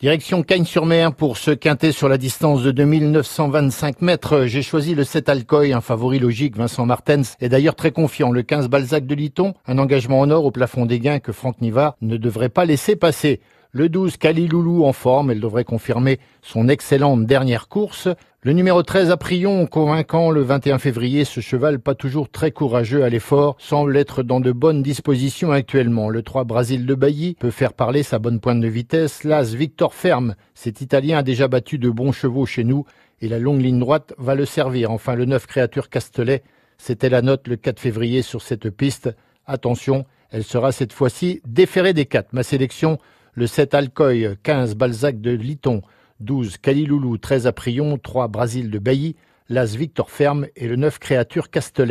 Direction Cagnes-sur-Mer pour se quinter sur la distance de 2925 mètres. J'ai choisi le 7 Alcoy, un favori logique. Vincent Martens est d'ailleurs très confiant. Le 15 Balzac de Liton, un engagement en or au plafond des gains que Franck Nivard ne devrait pas laisser passer. Le 12, Kaliloulou en forme, elle devrait confirmer son excellente dernière course. Le numéro 13, Aprion, convaincant le 21 février, ce cheval pas toujours très courageux à l'effort, semble être dans de bonnes dispositions actuellement. Le 3, Brasil de Bailly, peut faire parler sa bonne pointe de vitesse. L'As, Victor Ferme, cet Italien a déjà battu de bons chevaux chez nous et la longue ligne droite va le servir. Enfin, le 9, Créature Castelet, c'était la note le 4 février sur cette piste. Attention, elle sera cette fois-ci déférée des 4. Ma sélection, le 7 Alcoy, 15 Balzac de Liton, 12 Caliloulou, 13 Aprion, 3 Brasil de Bailly, l'As Victor Ferme et le 9 Créature Castelet.